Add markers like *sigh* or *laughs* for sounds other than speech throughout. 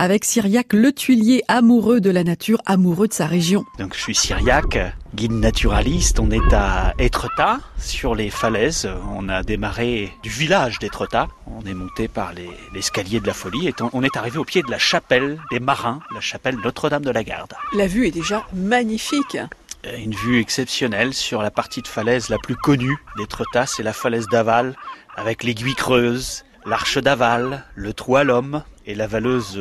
avec Cyriac Le Tuilier, amoureux de la nature, amoureux de sa région. Donc je suis Cyriac, guide naturaliste. On est à Étretat, sur les falaises. On a démarré du village d'Étretat. On est monté par l'escalier de la folie et on est arrivé au pied de la chapelle des marins, la chapelle Notre-Dame de la Garde. La vue est déjà magnifique. Une vue exceptionnelle sur la partie de falaise la plus connue d'Étretat, c'est la falaise d'Aval, avec l'aiguille creuse, l'arche d'Aval, le trou à l'homme et la valeuse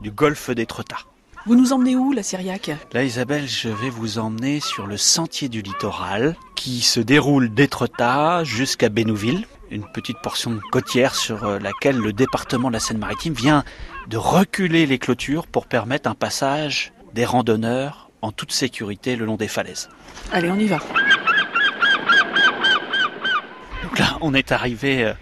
du golfe d'Étretat. Vous nous emmenez où, la Syriaque? Là, Isabelle, je vais vous emmener sur le sentier du littoral qui se déroule d'Étretat jusqu'à Bénouville, une petite portion côtière sur euh, laquelle le département de la Seine-Maritime vient de reculer les clôtures pour permettre un passage des randonneurs en toute sécurité le long des falaises. Allez, on y va. Donc là, on est arrivé euh,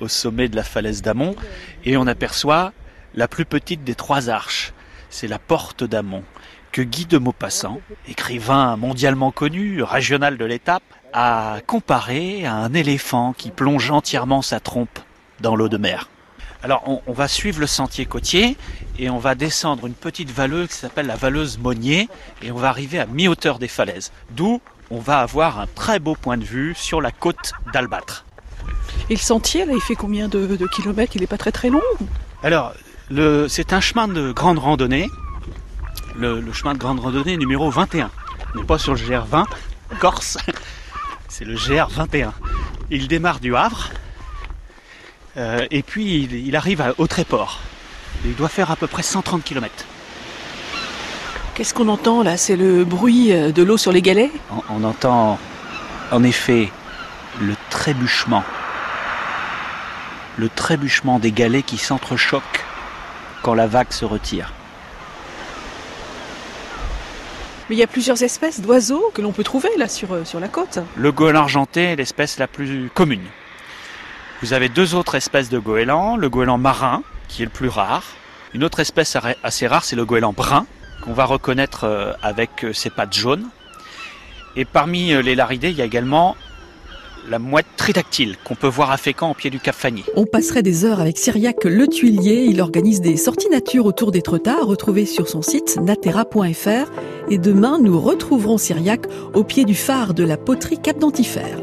au sommet de la falaise d'Amont et on aperçoit la plus petite des trois arches. C'est la porte d'Amont que Guy de Maupassant, écrivain mondialement connu, régional de l'étape, a comparé à un éléphant qui plonge entièrement sa trompe dans l'eau de mer. Alors on, va suivre le sentier côtier et on va descendre une petite valeuse qui s'appelle la valeuse Monnier et on va arriver à mi-hauteur des falaises, d'où on va avoir un très beau point de vue sur la côte d'Albâtre. Et le sentier, là, il fait combien de, kilomètres? Il n'est pas très très long? Alors, c'est un chemin de grande randonnée, le, chemin de grande randonnée numéro 21. On n'est pas sur le GR20 Corse, *laughs* c'est le GR21. Il démarre du Havre, euh, et puis il, arrive à Autréport. Il doit faire à peu près 130 km. Qu'est-ce qu'on entend là? C'est le bruit euh, de l'eau sur les galets? On entend en effet le trébuchement le trébuchement des galets qui s'entrechoquent quand la vague se retire. Mais il y a plusieurs espèces d'oiseaux que l'on peut trouver là sur, euh, sur la côte. Le goéland argenté est l'espèce la plus commune. Vous avez deux autres espèces de goélands, le goéland marin, qui est le plus rare. Une autre espèce assez rare, c'est le goéland brun, qu'on va reconnaître euh, avec euh, ses pattes jaunes. Et parmi les laridés, il y a également la mouette tridactyle qu'on peut voir à Fécamp au pied du Cap Fagny. On passerait des heures avec Cyriac Le Tuilier. Il organise des sorties nature autour des Trottards, retrouvées sur son site natera.fr. Et demain, nous retrouverons Cyriac au pied du phare de la poterie Cap d'Antifère.